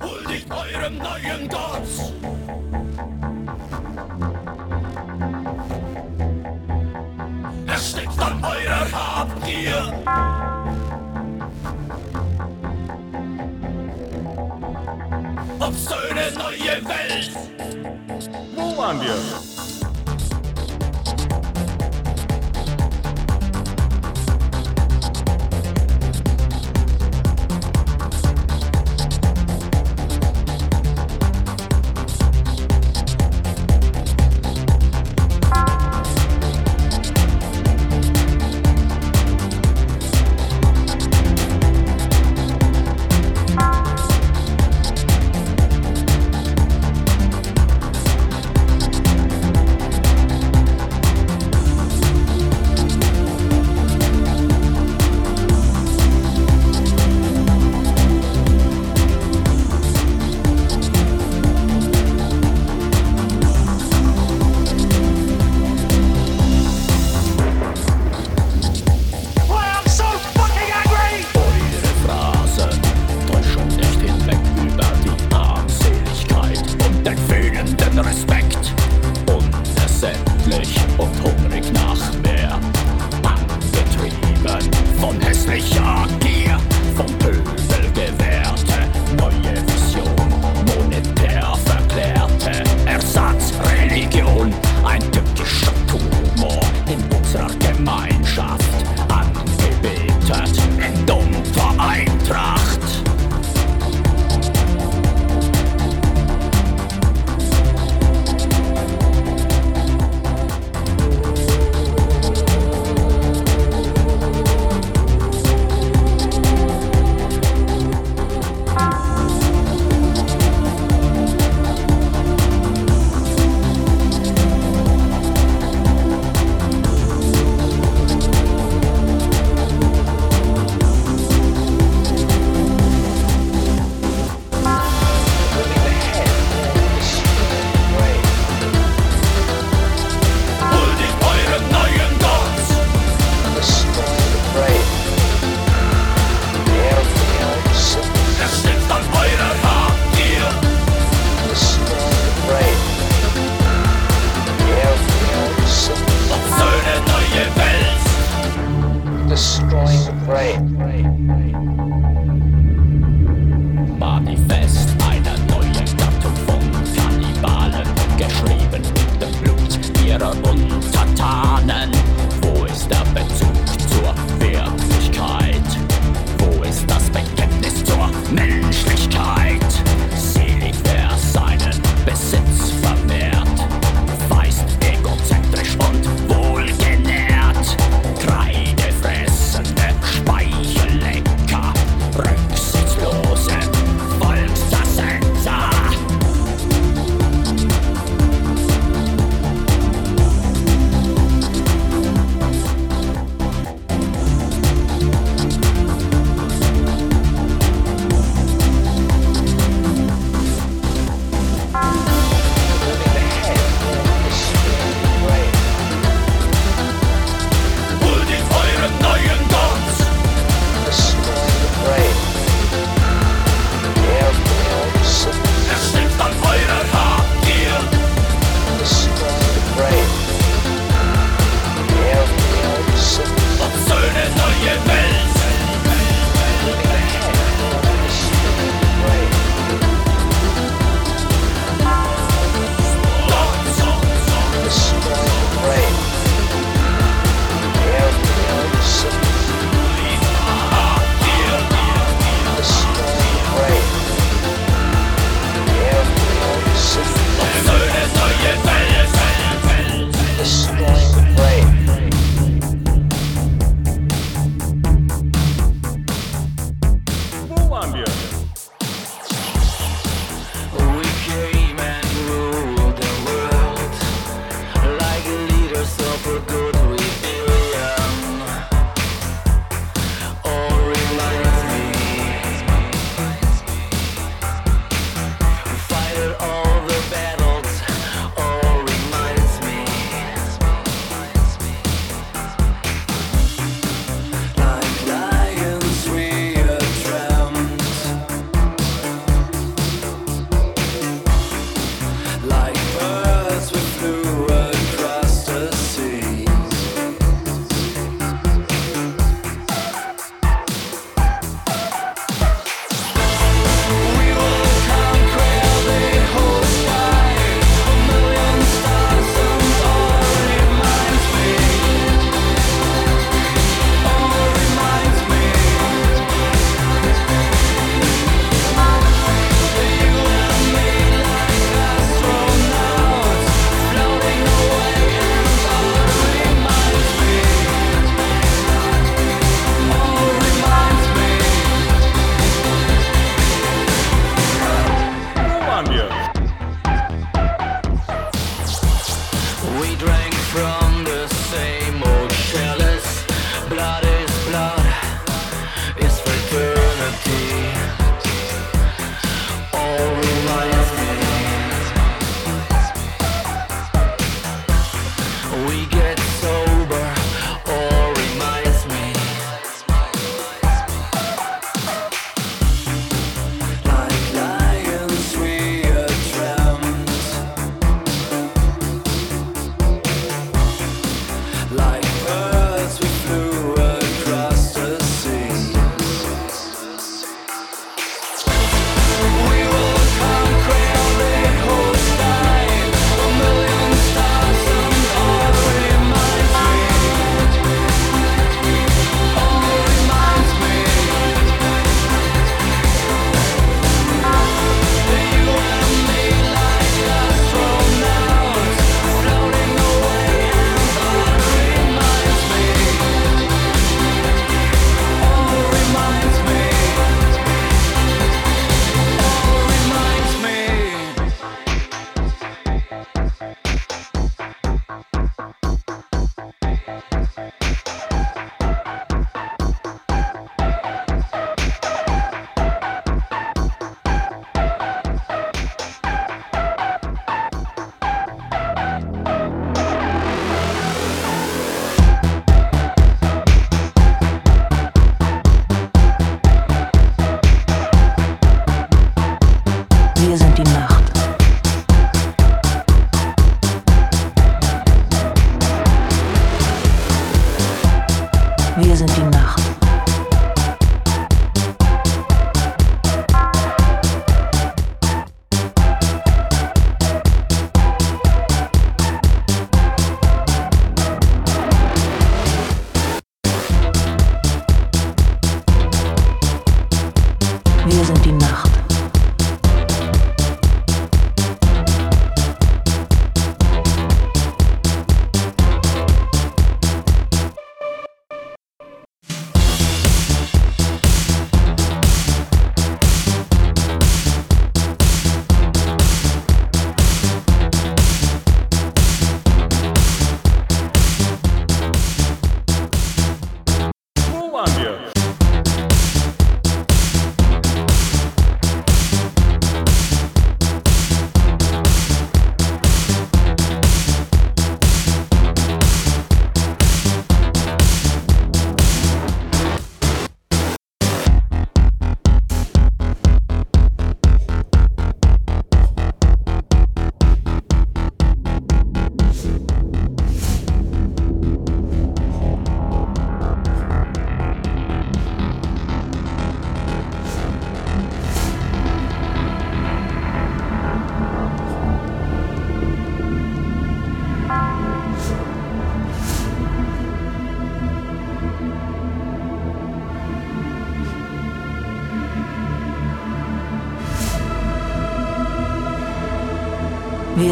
Hold the iron, neuen Gods! Columbia.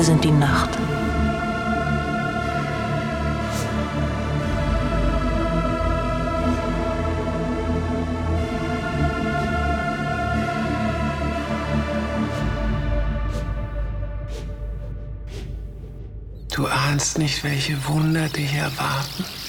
Wir sind die Nacht. Du ahnst nicht, welche Wunder dich erwarten.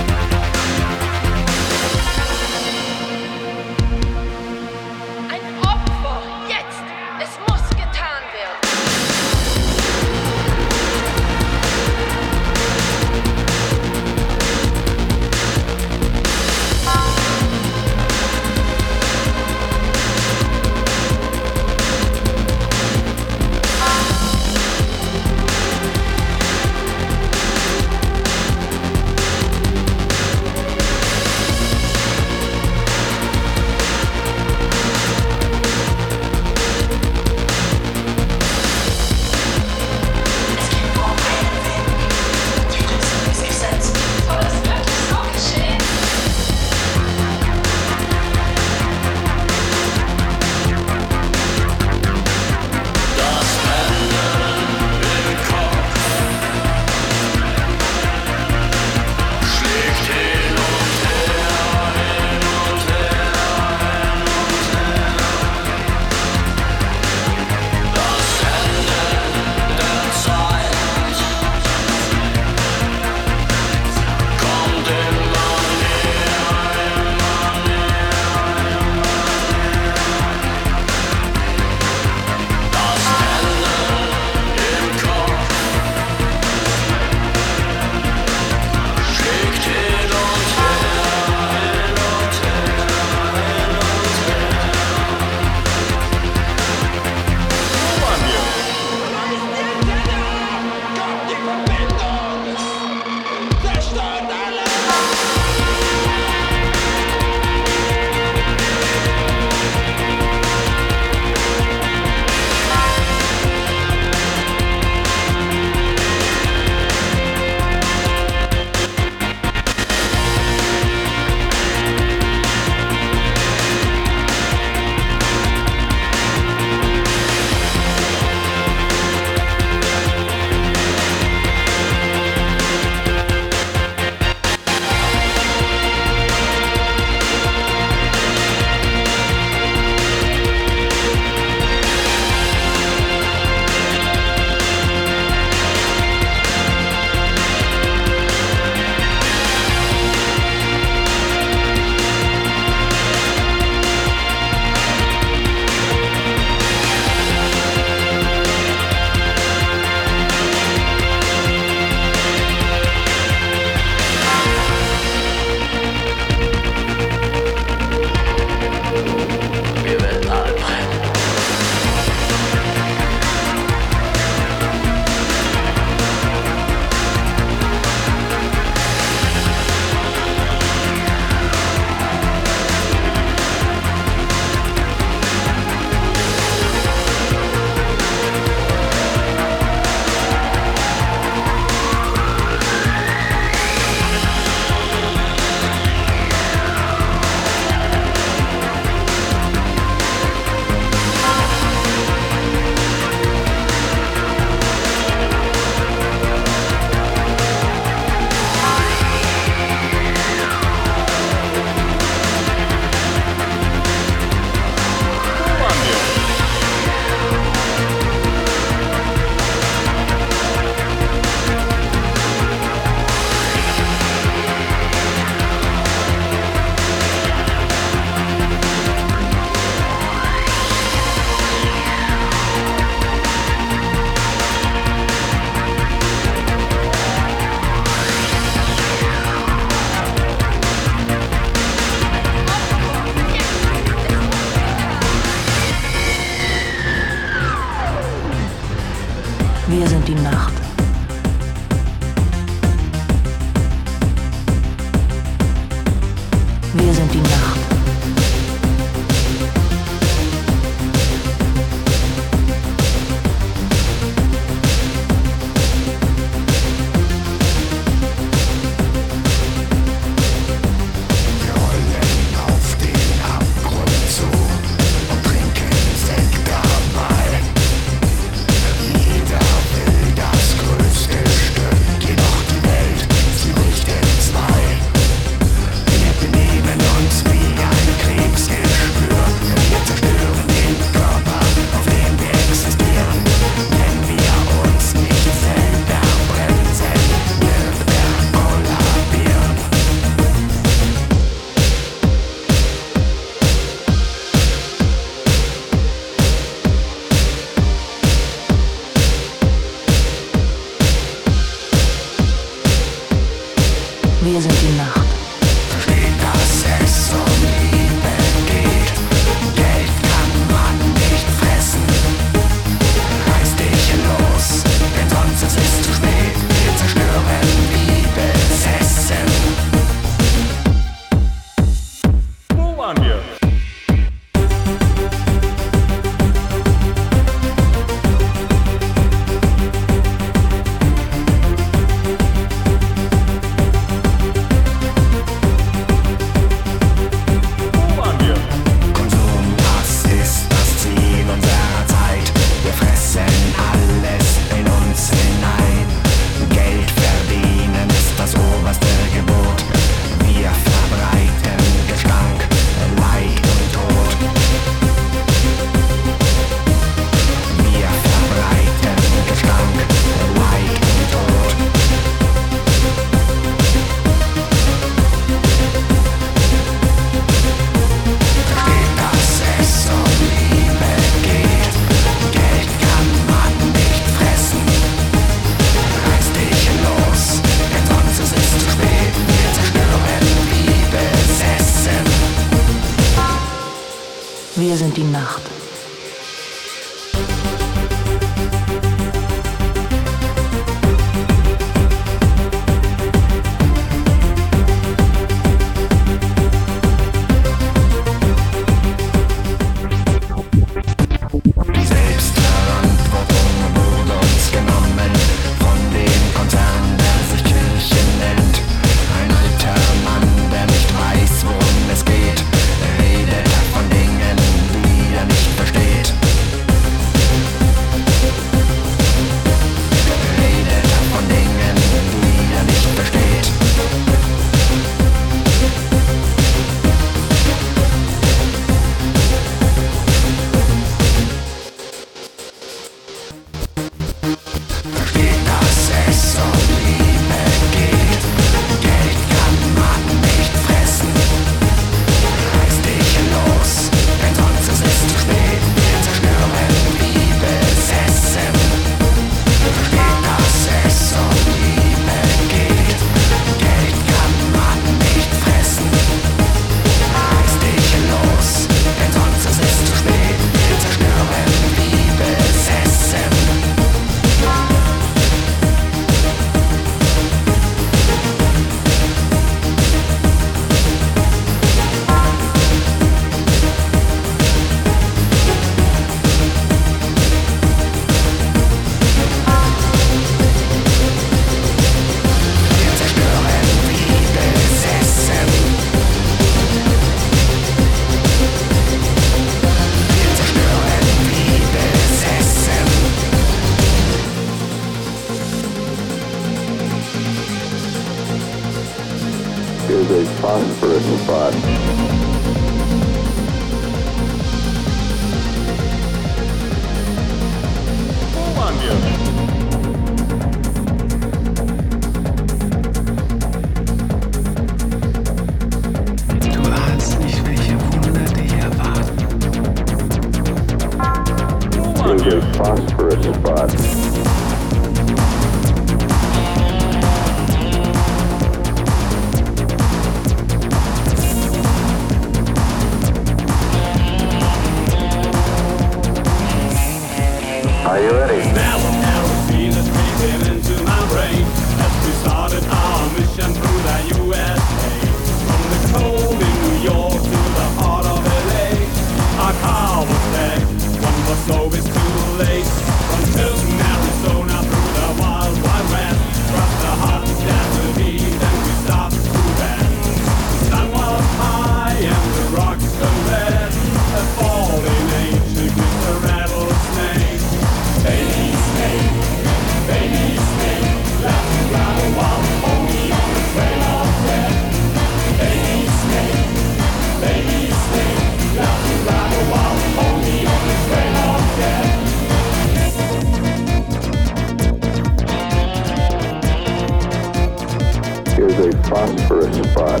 prosperous spot.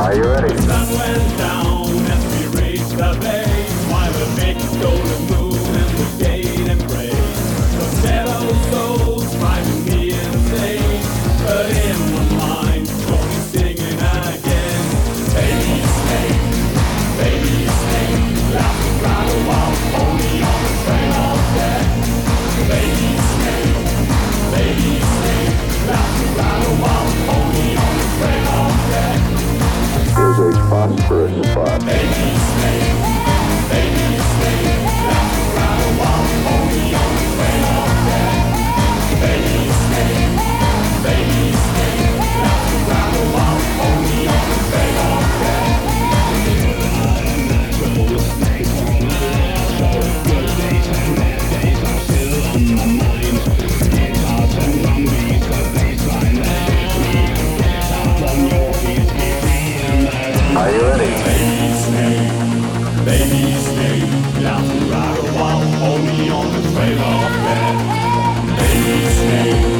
Are you ready? The sun went down as we raised the bed. I love it. They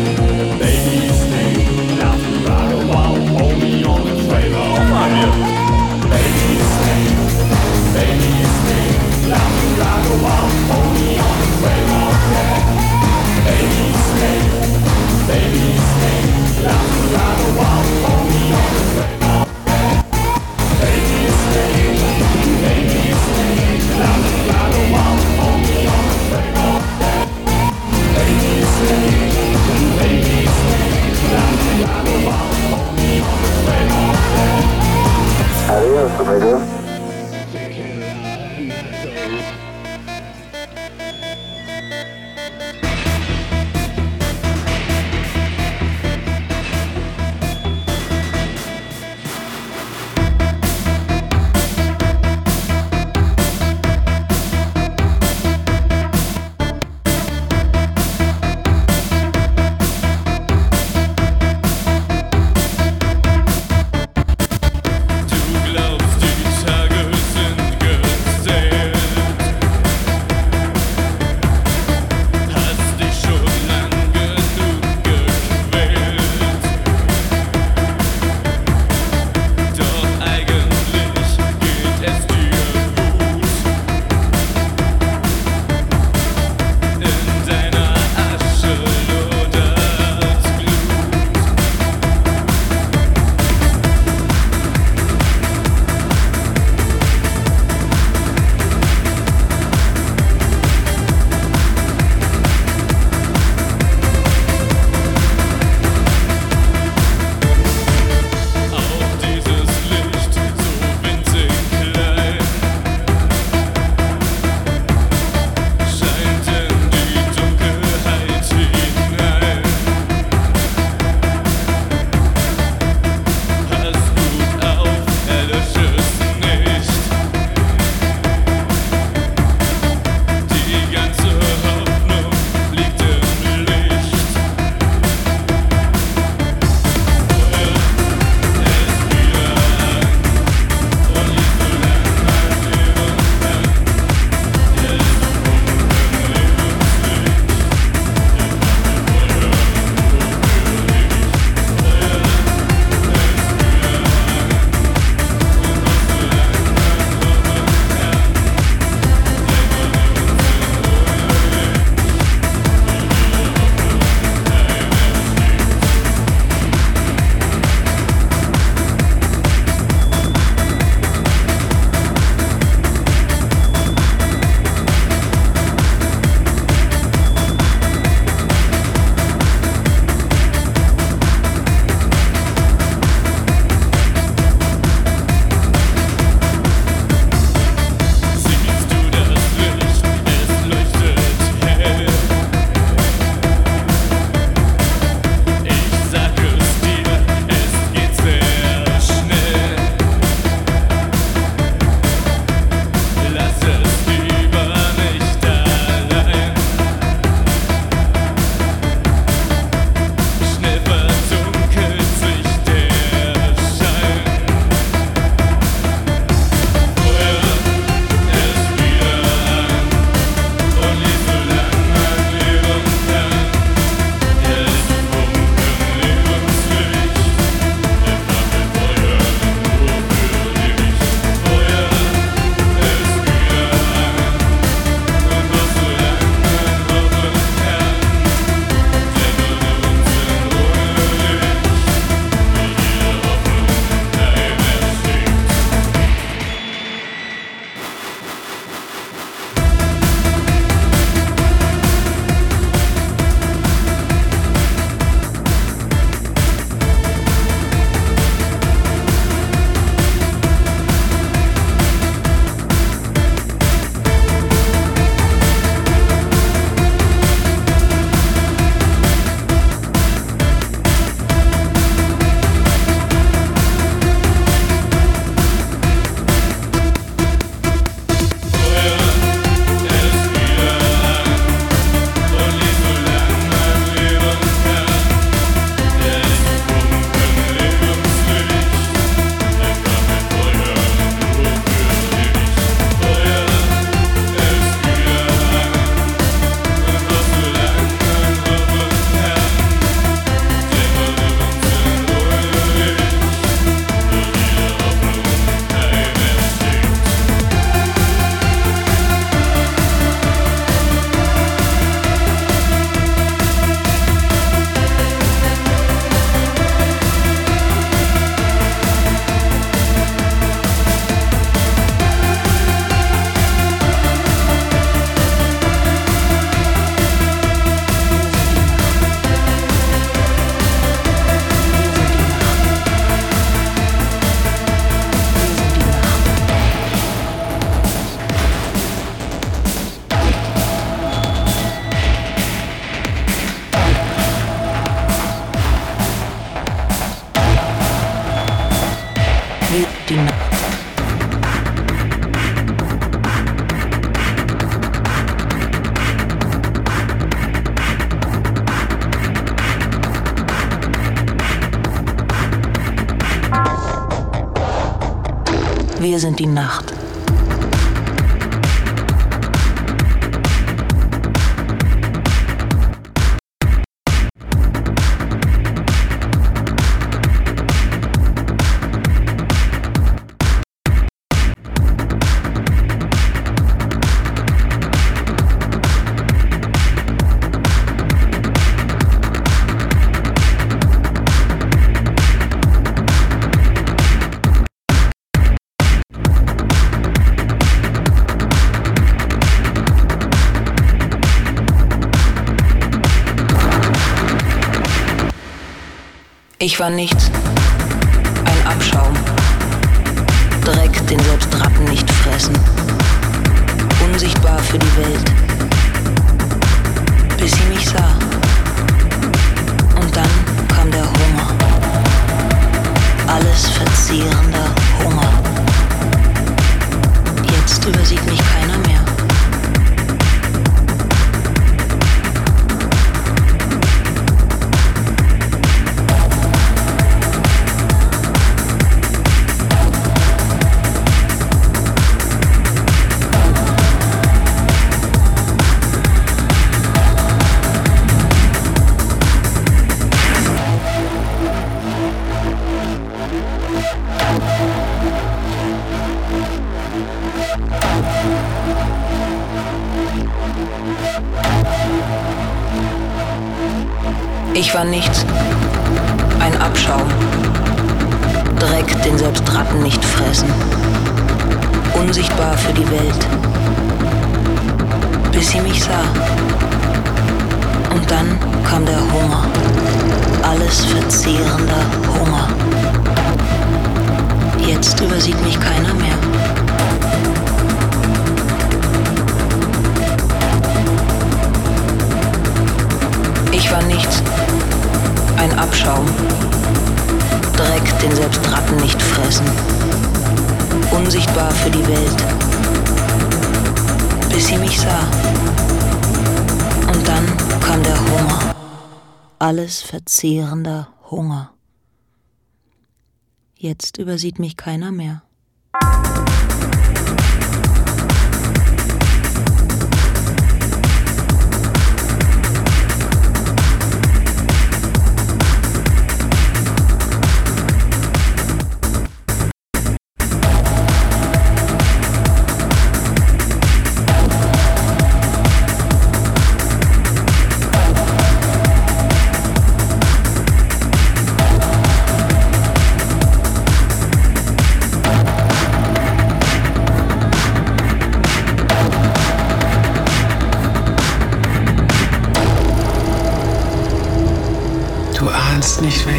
sind die Nacht. Ich war nichts, ein Abschaum. Dreck, den selbst Ratten nicht fressen. Unsichtbar für die Welt. verzehrender Hunger. Jetzt übersieht mich keiner mehr.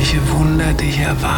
welche Wunder dich erwarten.